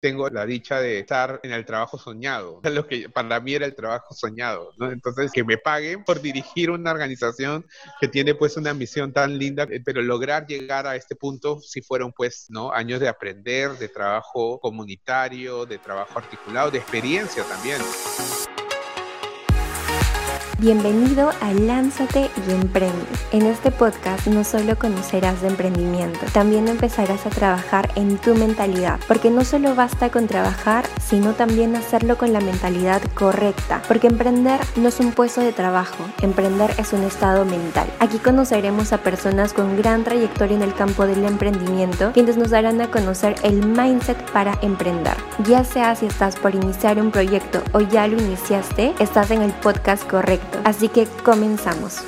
tengo la dicha de estar en el trabajo soñado, lo que para mí era el trabajo soñado, ¿no? Entonces, que me paguen por dirigir una organización que tiene pues una misión tan linda, eh, pero lograr llegar a este punto si fueron pues, ¿no? Años de aprender, de trabajo comunitario, de trabajo articulado, de experiencia también. Bienvenido a Lánzate y Emprende. En este podcast no solo conocerás de emprendimiento, también empezarás a trabajar en tu mentalidad, porque no solo basta con trabajar, sino también hacerlo con la mentalidad correcta, porque emprender no es un puesto de trabajo, emprender es un estado mental. Aquí conoceremos a personas con gran trayectoria en el campo del emprendimiento, quienes nos darán a conocer el mindset para emprender. Ya sea si estás por iniciar un proyecto o ya lo iniciaste, estás en el podcast correcto Así que comenzamos.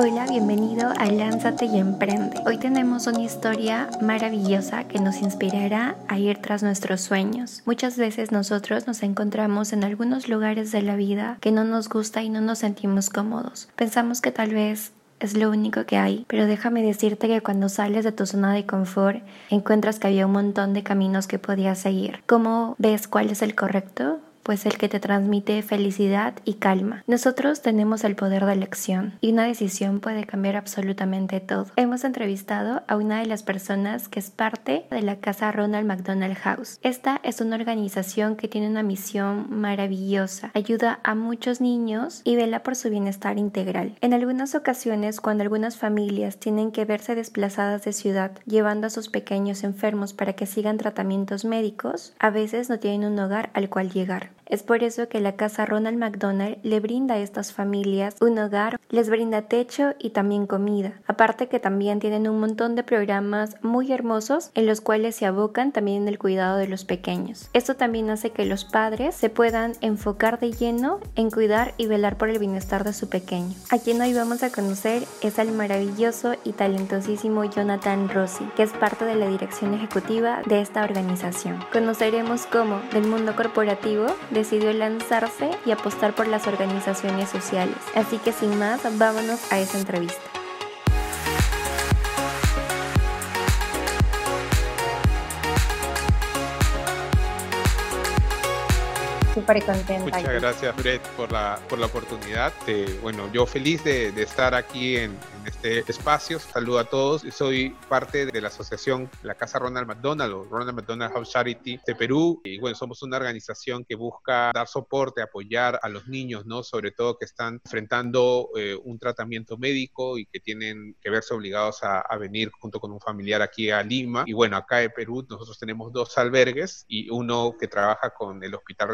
Hola, bienvenido a Lánzate y Emprende. Hoy tenemos una historia maravillosa que nos inspirará a ir tras nuestros sueños. Muchas veces nosotros nos encontramos en algunos lugares de la vida que no nos gusta y no nos sentimos cómodos. Pensamos que tal vez es lo único que hay, pero déjame decirte que cuando sales de tu zona de confort encuentras que había un montón de caminos que podías seguir. ¿Cómo ves cuál es el correcto? Pues el que te transmite felicidad y calma. Nosotros tenemos el poder de elección y una decisión puede cambiar absolutamente todo. Hemos entrevistado a una de las personas que es parte de la casa Ronald McDonald House. Esta es una organización que tiene una misión maravillosa, ayuda a muchos niños y vela por su bienestar integral. En algunas ocasiones, cuando algunas familias tienen que verse desplazadas de ciudad llevando a sus pequeños enfermos para que sigan tratamientos médicos, a veces no tienen un hogar al cual llegar. Es por eso que la casa Ronald McDonald le brinda a estas familias un hogar, les brinda techo y también comida. Aparte que también tienen un montón de programas muy hermosos en los cuales se abocan también en el cuidado de los pequeños. Esto también hace que los padres se puedan enfocar de lleno en cuidar y velar por el bienestar de su pequeño. A quien hoy vamos a conocer es al maravilloso y talentosísimo Jonathan Rossi, que es parte de la dirección ejecutiva de esta organización. Conoceremos cómo del mundo corporativo decidió lanzarse y apostar por las organizaciones sociales. Así que sin más, vámonos a esa entrevista. Súper contenta. Muchas gracias, Brett, por la, por la oportunidad. bueno, yo feliz de, de estar aquí en, este espacio. Saludo a todos. Soy parte de la asociación La Casa Ronald McDonald o Ronald McDonald House Charity de Perú. Y bueno, somos una organización que busca dar soporte, apoyar a los niños, ¿no? Sobre todo que están enfrentando eh, un tratamiento médico y que tienen que verse obligados a, venir junto con un familiar aquí a Lima. Y bueno, acá en Perú nosotros tenemos dos albergues y uno que trabaja con el Hospital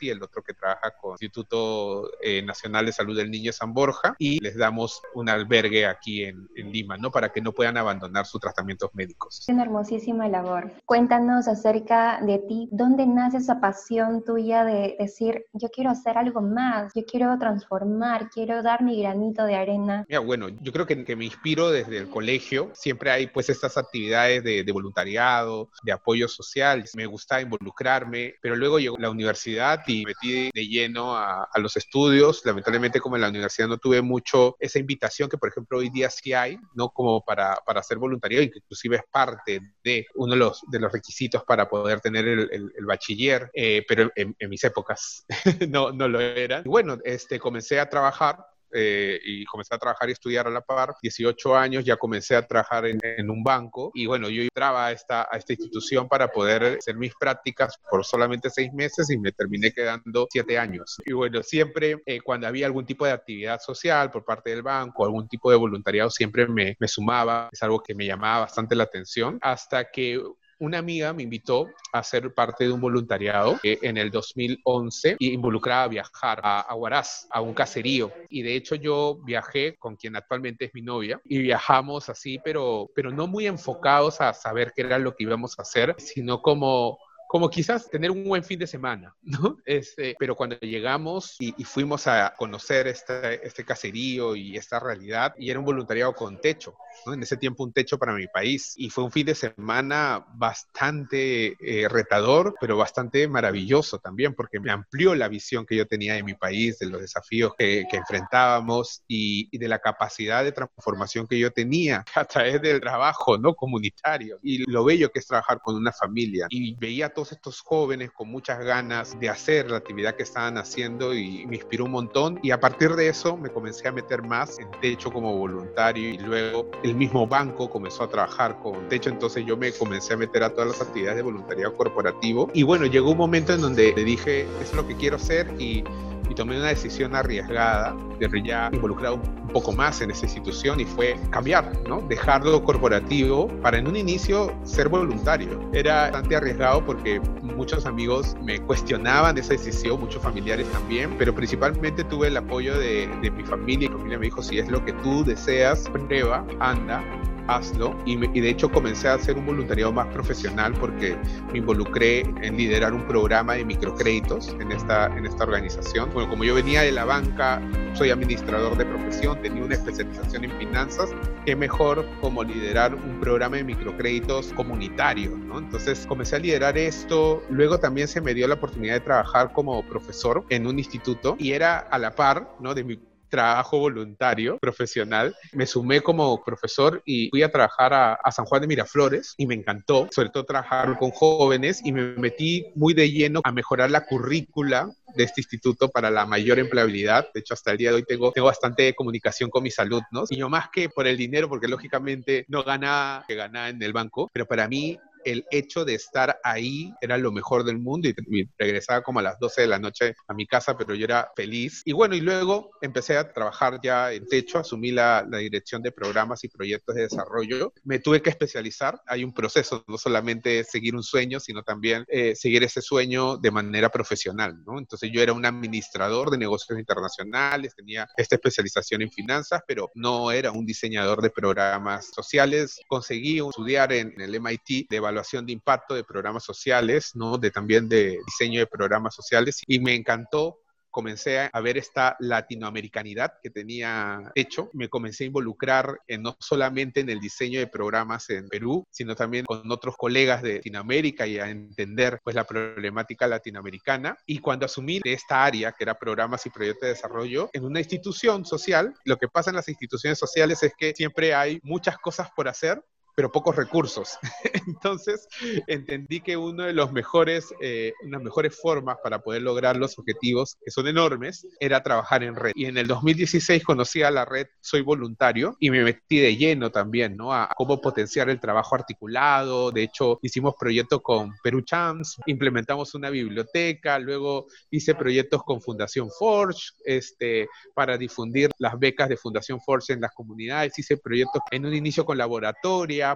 El otro que trabaja con el Instituto eh, Nacional de Salud del Niño San Borja y les damos un albergue aquí en, Lima, ¿no? Para que no puedan abandonar sus tratamientos médicos. Es una hermosísima labor. Cuéntanos acerca de ti, ¿dónde nace esa pasión tuya de decir, yo quiero hacer algo más, yo quiero transformar, quiero dar mi granito de arena? Mira, bueno, yo creo que, que me inspiro desde el colegio, siempre hay pues estas actividades de, voluntariado, de apoyo social, me gusta involucrarme, pero luego llegó la universidad y metí de lleno a, a los estudios, lamentablemente como en la universidad no tuve mucho esa invitación que por ejemplo hoy día sí hay, ¿no? Como para, para y que inclusive es parte de uno de los, de los requisitos para poder tener el, el, bachiller, eh, pero en, en, mis épocas no, no lo eran. Y bueno, este, comencé a trabajar eh, y comencé a trabajar y estudiar a la par. 18 años ya comencé a trabajar en, en, un banco y bueno, yo entraba a esta, a esta institución para poder hacer mis prácticas por solamente seis meses y me terminé quedando siete años. Y bueno, siempre eh, cuando había algún tipo de actividad social por parte del banco, algún tipo de voluntariado, siempre me, me sumaba. Es algo que me llamaba bastante la atención hasta que una amiga me invitó a ser parte de un voluntariado en el 2011 y involucraba a viajar a, a Huaraz, a un caserío. Y de hecho yo viajé con quien actualmente es mi novia y viajamos así, pero, pero no muy enfocados a saber qué era lo que íbamos a hacer, sino como como quizás tener un buen fin de semana, ¿no? Este, pero cuando llegamos y, fuimos a conocer este, este caserío y esta realidad, y era un voluntariado con techo, ¿no? En ese tiempo un techo para mi país, y fue un fin de semana bastante eh, retador, pero bastante maravilloso también, porque me amplió la visión que yo tenía de mi país, de los desafíos que, que enfrentábamos y, y, de la capacidad de transformación que yo tenía a través del trabajo, ¿no? Comunitario, y lo bello que es trabajar con una familia. Y veía a todos estos jóvenes con muchas ganas de hacer la actividad que estaban haciendo y me inspiró un montón. Y a partir de eso me comencé a meter más en techo como voluntario y luego el mismo banco comenzó a trabajar con techo. Entonces yo me comencé a meter a todas las actividades de voluntariado corporativo. Y bueno, llegó un momento en donde le dije, es lo que quiero hacer y y tomé una decisión arriesgada de ya involucrado un poco más en esa institución y fue cambiar, ¿no? Dejarlo corporativo para en un inicio ser voluntario. Era bastante arriesgado porque muchos amigos me cuestionaban esa decisión, muchos familiares también, pero principalmente tuve el apoyo de, de mi familia y mi familia me dijo, si es lo que tú deseas, prueba, anda, hazlo. Y, de hecho comencé a hacer un voluntariado más profesional porque me involucré en liderar un programa de microcréditos en esta, en esta organización. Bueno, como yo venía de la banca, soy administrador de profesión, tenía una especialización en finanzas, qué mejor como liderar un programa de microcréditos comunitario, ¿no? Entonces comencé a liderar esto, luego también se me dio la oportunidad de trabajar como profesor en un instituto y era a la par, ¿no? De mi trabajo voluntario, profesional. Me sumé como profesor y fui a trabajar a, San Juan de Miraflores y me encantó, sobre todo trabajar con jóvenes y me metí muy de lleno a mejorar la currícula de este instituto para la mayor empleabilidad. De hecho, hasta el día de hoy tengo, tengo bastante comunicación con mis alumnos. Y yo más que por el dinero, porque lógicamente no gana que gana en el banco, pero para mí el hecho de estar ahí era lo mejor del mundo y, regresaba como a las 12 de la noche a mi casa, pero yo era feliz. Y bueno, y luego empecé a trabajar ya en techo, asumí la, dirección de programas y proyectos de desarrollo. Me tuve que especializar, hay un proceso, no solamente seguir un sueño, sino también eh, seguir ese sueño de manera profesional, ¿no? Entonces yo era un administrador de negocios internacionales, tenía esta especialización en finanzas, pero no era un diseñador de programas sociales. Conseguí estudiar en el MIT de evaluación de impacto de programas sociales, ¿no? De también de diseño de programas sociales y me encantó comencé a ver esta latinoamericanidad que tenía hecho. Me comencé a involucrar en, no solamente en el diseño de programas en Perú, sino también con otros colegas de Latinoamérica y a entender pues la problemática latinoamericana. Y cuando asumí esta área, que era programas y proyectos de desarrollo, en una institución social, lo que pasa en las instituciones sociales es que siempre hay muchas cosas por hacer, pero pocos recursos. Entonces entendí que uno de los mejores, eh, unas mejores formas para poder lograr los objetivos, que son enormes, era trabajar en red. Y en el 2016 conocí a la red Soy Voluntario y me metí de lleno también, ¿no? A cómo potenciar el trabajo articulado. De hecho, hicimos proyectos con Perú Champs, implementamos una biblioteca, luego hice proyectos con Fundación Forge, este, para difundir las becas de Fundación Forge en las comunidades. Hice proyectos en un inicio con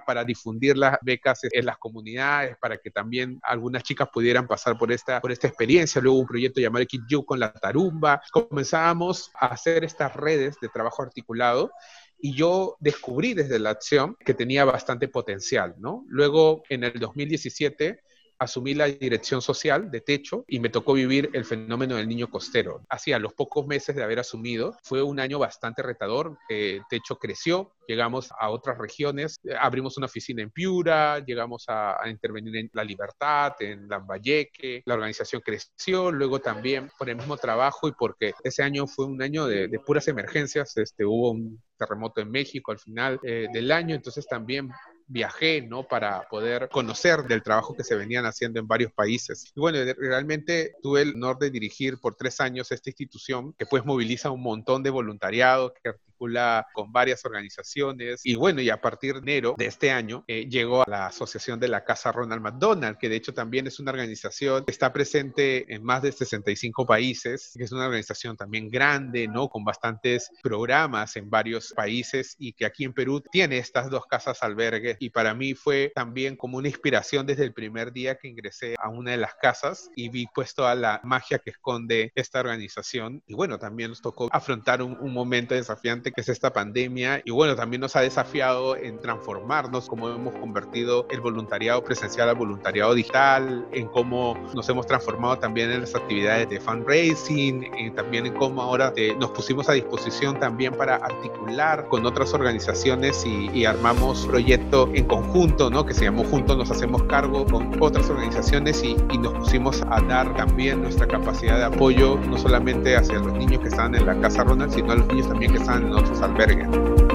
para difundir las becas en las comunidades, para que también algunas chicas pudieran pasar por esta, por esta experiencia. Luego un proyecto llamado Kit You con la tarumba. Comenzábamos a hacer estas redes de trabajo articulado y yo descubrí desde la acción que tenía bastante potencial, ¿no? Luego, en el 2017, asumí la dirección social de Techo y me tocó vivir el fenómeno del niño costero. Hacía los pocos meses de haber asumido, fue un año bastante retador. Eh, Techo creció, llegamos a otras regiones, eh, abrimos una oficina en Piura, llegamos a, intervenir en La Libertad, en Lambayeque, la organización creció, luego también por el mismo trabajo y porque ese año fue un año de, puras emergencias, este, hubo un terremoto en México al final eh, del año, entonces también viajé, ¿no? Para poder conocer del trabajo que se venían haciendo en varios países. Y bueno, realmente tuve el honor de dirigir por tres años esta institución que pues moviliza un montón de voluntariado, que con varias organizaciones. Y bueno, y a partir de enero de este año eh, llegó a la Asociación de la Casa Ronald McDonald, que de hecho también es una organización que está presente en más de 65 países, que es una organización también grande, ¿no? Con bastantes programas en varios países y que aquí en Perú tiene estas dos casas albergues y para mí fue también como una inspiración desde el primer día que ingresé a una de las casas y vi pues toda la magia que esconde esta organización. Y bueno, también nos tocó afrontar un momento desafiante fuerte que es esta pandemia y bueno, también nos ha desafiado en transformarnos, como hemos convertido el voluntariado presencial al voluntariado digital, en cómo nos hemos transformado también en las actividades de fundraising, y también en cómo ahora eh, nos pusimos a disposición también para articular con otras organizaciones y, armamos proyecto en conjunto, ¿no? Que se llamó Juntos nos hacemos cargo con otras organizaciones y, y nos pusimos a dar también nuestra capacidad de apoyo, no solamente hacia los niños que están en la Casa Ronald, sino a los niños también que están en albergues.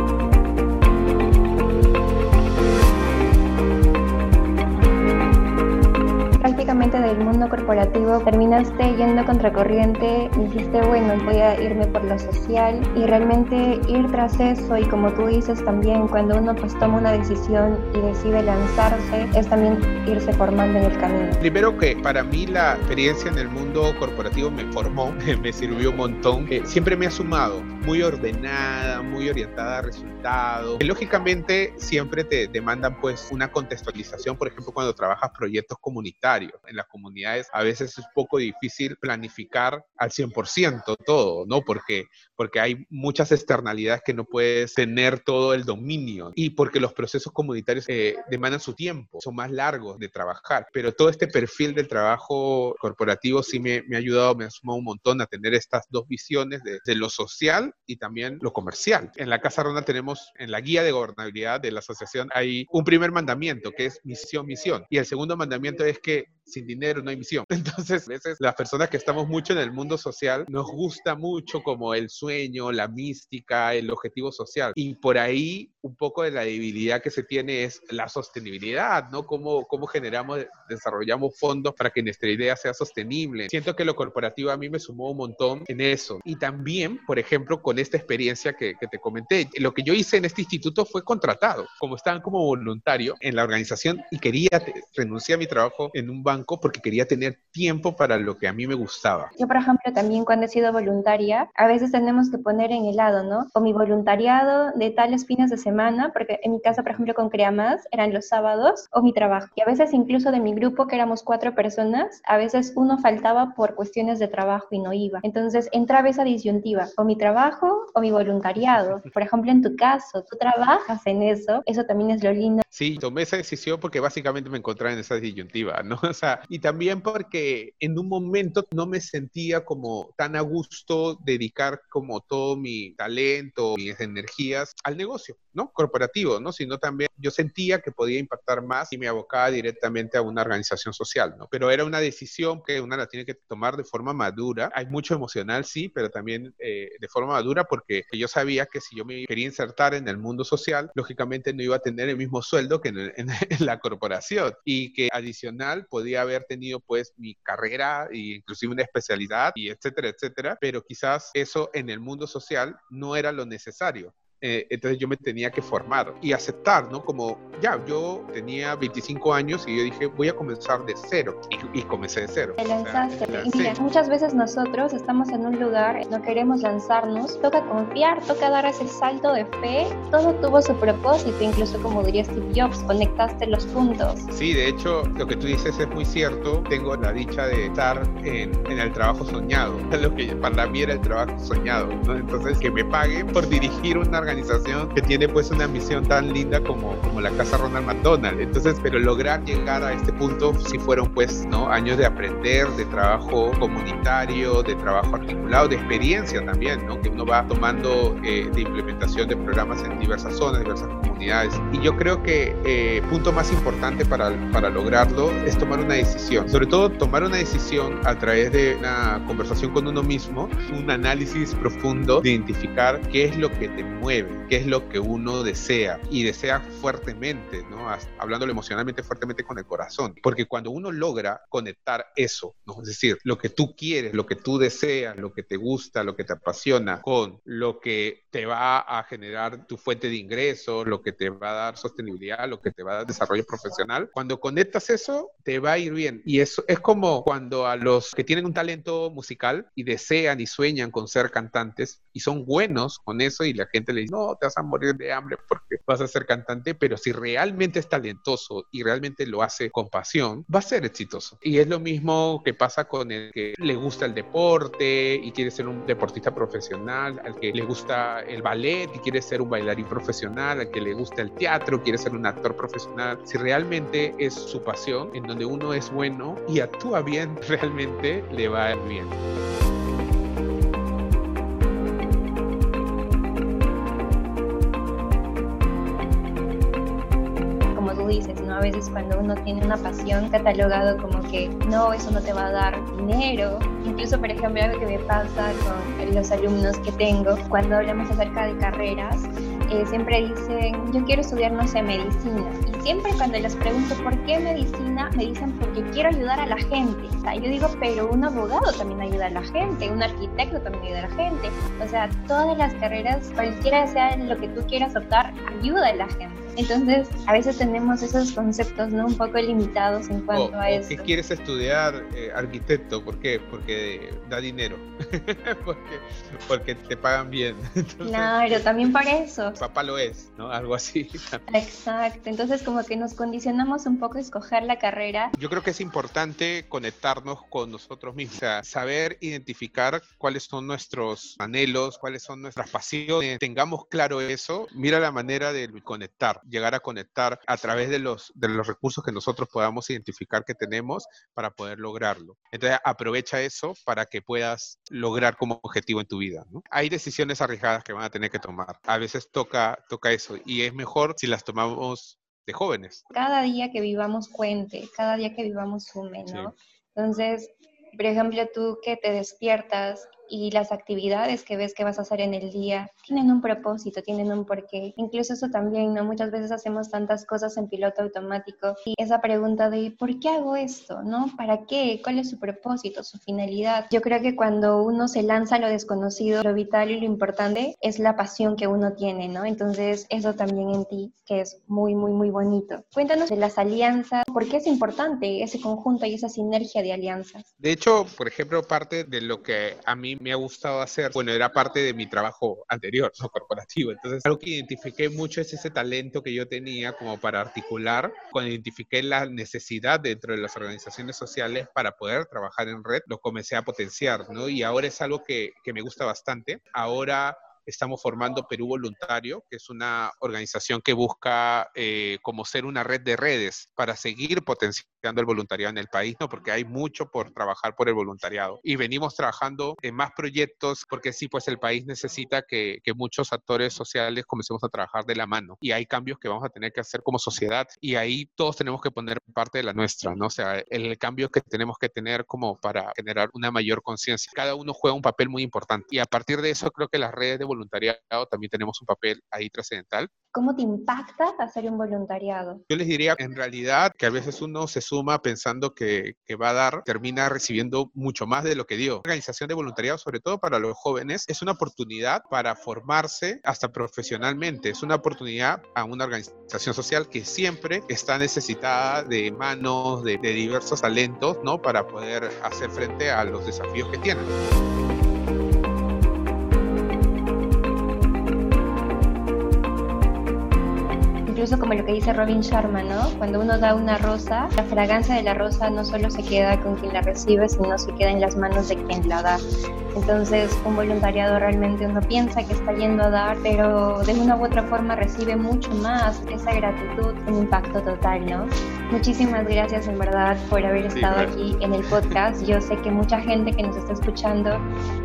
del mundo corporativo, terminaste yendo contracorriente, dijiste, bueno, voy a irme por lo social y realmente ir tras eso y como tú dices también, cuando uno pues toma una decisión y decide lanzarse, es también irse formando en el camino. Primero que para mí la experiencia en el mundo corporativo me formó, me sirvió un montón, eh, siempre me ha sumado, muy ordenada, muy orientada a resultados. Lógicamente siempre te demandan pues una contextualización, por ejemplo, cuando trabajas proyectos comunitarios en las comunidades a veces es poco difícil planificar al 100% todo, ¿no? Porque, porque hay muchas externalidades que no puedes tener todo el dominio y porque los procesos comunitarios eh, demandan su tiempo, son más largos de trabajar, pero todo este perfil del trabajo corporativo sí me, me ha ayudado, me ha sumado un montón a tener estas dos visiones de, de, lo social y también lo comercial. En la Casa Ronda tenemos, en la guía de gobernabilidad de la asociación, hay un primer mandamiento que es misión, misión, y el segundo mandamiento es que sin dinero no hay misión. Entonces, a veces las personas que estamos mucho en el mundo social nos gusta mucho como el sueño, la mística, el objetivo social. Y por ahí un poco de la debilidad que se tiene es la sostenibilidad, ¿no? Cómo, cómo generamos, desarrollamos fondos para que nuestra idea sea sostenible. Siento que lo corporativo a mí me sumó un montón en eso. Y también, por ejemplo, con esta experiencia que, que te comenté, lo que yo hice en este instituto fue contratado, como estaban como voluntario en la organización y quería renunciar a mi trabajo en un banco porque quería tener tiempo para lo que a mí me gustaba. Yo, por ejemplo, también cuando he sido voluntaria, a veces tenemos que poner en el lado, ¿no? O mi voluntariado de tales fines de semana, porque en mi casa, por ejemplo, con Crea Más, eran los sábados, o mi trabajo. Y a veces incluso de mi grupo, que éramos cuatro personas, a veces uno faltaba por cuestiones de trabajo y no iba. Entonces entraba esa disyuntiva, o mi trabajo o mi voluntariado. Por ejemplo, en tu caso, tú trabajas en eso, eso también es lo lindo. Sí, tomé esa decisión porque básicamente me encontraba en esa disyuntiva, ¿no? O sea, y también porque en un momento no me sentía como tan a gusto dedicar como todo mi talento, mis energías al negocio, ¿no? Corporativo, ¿no? Sino también yo sentía que podía impactar más y me abocaba directamente a una organización social, ¿no? Pero era una decisión que una la tiene que tomar de forma madura. Hay mucho emocional, sí, pero también eh, de forma madura porque yo sabía que si yo me quería insertar en el mundo social, lógicamente no iba a tener el mismo sueldo que en, la corporación y que adicional podía haber tenido pues mi carrera e inclusive una especialidad y etcétera, etcétera, pero quizás eso en el mundo social no era lo necesario. Eh, entonces yo me tenía que formar y aceptar, ¿no? Como ya, yo tenía 25 años y yo dije, voy a comenzar de cero y, y comencé de cero. Te lanzaste. O sea, y mira, muchas veces nosotros estamos en un lugar, no queremos lanzarnos, toca confiar, toca dar ese salto de fe, todo tuvo su propósito, incluso como diría Steve Jobs, conectaste los puntos. Sí, de hecho, lo que tú dices es muy cierto, tengo la dicha de estar en, en el trabajo soñado, lo que para mí era el trabajo soñado, ¿no? Entonces, que me paguen por dirigir una organización organización que tiene pues una misión tan linda como, como la Casa Ronald McDonald. Entonces, pero lograr llegar a este punto si fueron pues, ¿no? Años de aprender, de trabajo comunitario, de trabajo articulado, de experiencia también, ¿no? Que uno va tomando eh, de implementación de programas en diversas zonas, diversas comunidades. Y yo creo que eh, punto más importante para, para lograrlo es tomar una decisión. Sobre todo tomar una decisión a través de una conversación con uno mismo, un análisis profundo de identificar qué es lo que te mueve qué es lo que uno desea y desea fuertemente, ¿no? Hablándolo emocionalmente fuertemente con el corazón, porque cuando uno logra conectar eso, ¿no? Es decir, lo que tú quieres, lo que tú deseas, lo que te gusta, lo que te apasiona, con lo que te va a generar tu fuente de ingreso, lo que te va a dar sostenibilidad, lo que te va a dar desarrollo profesional, cuando conectas eso, te va a ir bien. Y eso es como cuando a los que tienen un talento musical y desean y sueñan con ser cantantes y son buenos con eso y la gente les no, te vas a morir de hambre porque vas a ser cantante, pero si realmente es talentoso y realmente lo hace con pasión, va a ser exitoso. Y es lo mismo que pasa con el que le gusta el deporte y quiere ser un deportista profesional, al que le gusta el ballet y quiere ser un bailarín profesional, al que le gusta el teatro, quiere ser un actor profesional. Si realmente es su pasión, en donde uno es bueno y actúa bien, realmente le va bien. Veces cuando uno tiene una pasión catalogado como que no, eso no te va a dar dinero. Incluso, por ejemplo, algo que me pasa con los alumnos que tengo, cuando hablamos acerca de carreras, eh, siempre dicen, yo quiero estudiar, no sé, medicina. Y siempre cuando les pregunto por qué medicina, me dicen porque quiero ayudar a la gente. O sea, yo digo, pero un abogado también ayuda a la gente, un arquitecto también ayuda a la gente. O sea, todas las carreras, cualquiera sea lo que tú quieras optar, ayuda a la gente. Entonces, a veces tenemos esos conceptos ¿no? un poco limitados en cuanto a eso. ¿Qué quieres estudiar eh, arquitecto? ¿Por qué? Porque da dinero. porque, porque te pagan bien. claro, también para eso. Papá lo es, ¿no? Algo así. Exacto. Entonces, como que nos condicionamos un poco a escoger la carrera. Yo creo que es importante conectarnos con nosotros mismos. O sea, saber identificar cuáles son nuestros anhelos, cuáles son nuestras pasiones. Tengamos claro eso. Mira la manera de conectar llegar a conectar a través de los, de los recursos que nosotros podamos identificar que tenemos para poder lograrlo. Entonces, aprovecha eso para que puedas lograr como objetivo en tu vida. Hay decisiones arriesgadas que van a tener que tomar. A veces toca, toca eso y es mejor si las tomamos de jóvenes. Cada día que vivamos cuente, cada día que vivamos sume, ¿no? Entonces, por ejemplo, tú que te despiertas y las actividades que ves que vas a hacer en el día tienen un propósito, tienen un porqué. Incluso eso también, ¿no? Muchas veces hacemos tantas cosas en piloto automático y esa pregunta de ¿por qué hago esto? ¿No? ¿Para qué? ¿Cuál es su propósito, su finalidad? Yo creo que cuando uno se lanza a lo desconocido, lo vital y lo importante es la pasión que uno tiene, ¿no? Entonces, eso también en ti, que es muy, muy, muy bonito. Cuéntanos de las alianzas, ¿por qué es importante ese conjunto y esa sinergia de alianzas? De hecho, por ejemplo, parte de lo que a mí me ha gustado hacer, bueno, era parte de mi trabajo anterior, no corporativo. Entonces, algo que identifiqué mucho es ese talento que yo tenía como para articular. Cuando identifiqué la necesidad dentro de las organizaciones sociales para poder trabajar en red, lo comencé a potenciar, ¿no? Y ahora es algo que, que me gusta bastante. Ahora estamos formando Perú Voluntario, que es una organización que busca eh, como ser una red de redes para seguir potenciando el voluntariado en el país, ¿no? Porque hay mucho por trabajar por el voluntariado. Y venimos trabajando en más proyectos porque sí, pues el país necesita que, que muchos actores sociales comencemos a trabajar de la mano. Y hay cambios que vamos a tener que hacer como sociedad y ahí todos tenemos que poner parte de la nuestra, ¿no? O sea, el cambio que tenemos que tener como para generar una mayor conciencia. Cada uno juega un papel muy importante y a partir de eso creo que las redes de voluntariado también tenemos un papel ahí trascendental. ¿Cómo te impacta hacer un voluntariado? Yo les diría en realidad que a veces uno se suma pensando que, que, va a dar, termina recibiendo mucho más de lo que dio. La organización de voluntariado, sobre todo para los jóvenes, es una oportunidad para formarse hasta profesionalmente. Es una oportunidad a una organización social que siempre está necesitada de manos, de, de diversos talentos, ¿no? Para poder hacer frente a los desafíos que tienen. Como lo que dice Robin Sharma, ¿no? Cuando uno da una rosa, la fragancia de la rosa no solo se queda con quien la recibe, sino se queda en las manos de quien la da. Entonces, un voluntariado realmente uno piensa que está yendo a dar, pero de una u otra forma recibe mucho más esa gratitud, un impacto total, ¿no? Muchísimas gracias en verdad por haber estado aquí en el podcast. Yo sé que mucha gente que nos está escuchando,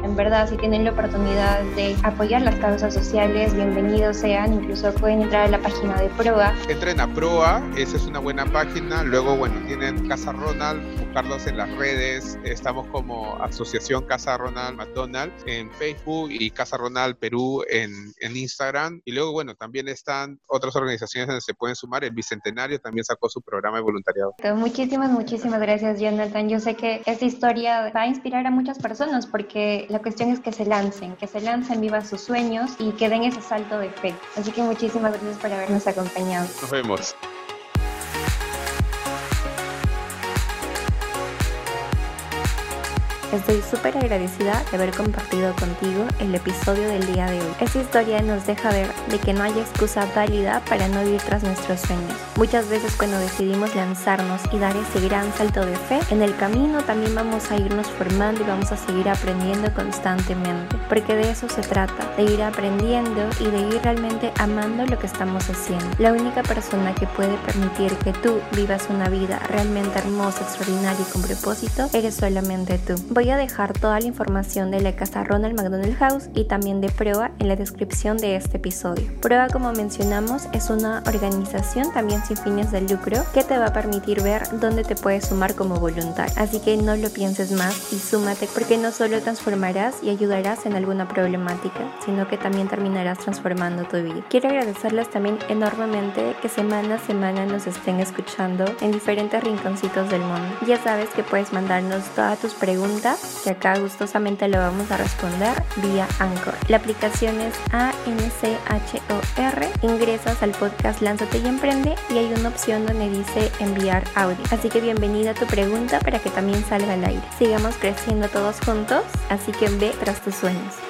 en verdad, si tienen la oportunidad de apoyar las causas sociales, bienvenidos sean. Incluso pueden entrar a la página de Proa. Entren a Proa, esa es una buena página. Luego, bueno, tienen Casa Ronald, buscarlos en las redes. Estamos como Asociación Casa Ronald McDonald en Facebook y Casa Ronald Perú en, en Instagram. Y luego, bueno, también están otras organizaciones donde se pueden sumar. El Bicentenario también sacó su programa de voluntariado. Muchísimas, muchísimas gracias, Jonathan. Yo sé que esta historia va a inspirar a muchas personas porque la cuestión es que se lancen, que se lancen, vivan sus sueños y que den ese salto de fe. Así que muchísimas gracias por habernos acompañado. Nos vemos. Estoy súper agradecida de haber compartido contigo el episodio del día de hoy. Esta historia nos deja ver de que no hay excusa válida para no ir tras nuestros sueños. Muchas veces cuando decidimos lanzarnos y dar ese gran salto de fe, en el camino también vamos a irnos formando y vamos a seguir aprendiendo constantemente, porque de eso se trata, de ir aprendiendo y de ir realmente amando lo que estamos haciendo. La única persona que puede permitir que tú vivas una vida realmente hermosa, extraordinaria y con propósito, eres solamente tú. Voy a dejar toda la información de la casa Ronald McDonald House y también de Proa en la descripción de este episodio. Proa, como mencionamos, es una organización también sin fines de lucro que te va a permitir ver dónde te puedes sumar como voluntario. Así que no lo pienses más y súmate porque no solo transformarás y ayudarás en alguna problemática, sino que también terminarás transformando tu vida. Quiero agradecerles también enormemente que semana a semana nos estén escuchando en diferentes rinconcitos del mundo. Ya sabes que puedes mandarnos todas tus preguntas, que acá gustosamente lo vamos a responder vía Anchor. La aplicación es A-N-C-H-O-R. Ingresas al podcast Lánzate y Emprende y hay una opción donde dice enviar audio. Así que bienvenida a tu pregunta para que también salga al aire. Sigamos creciendo todos juntos, así que ve tras tus sueños.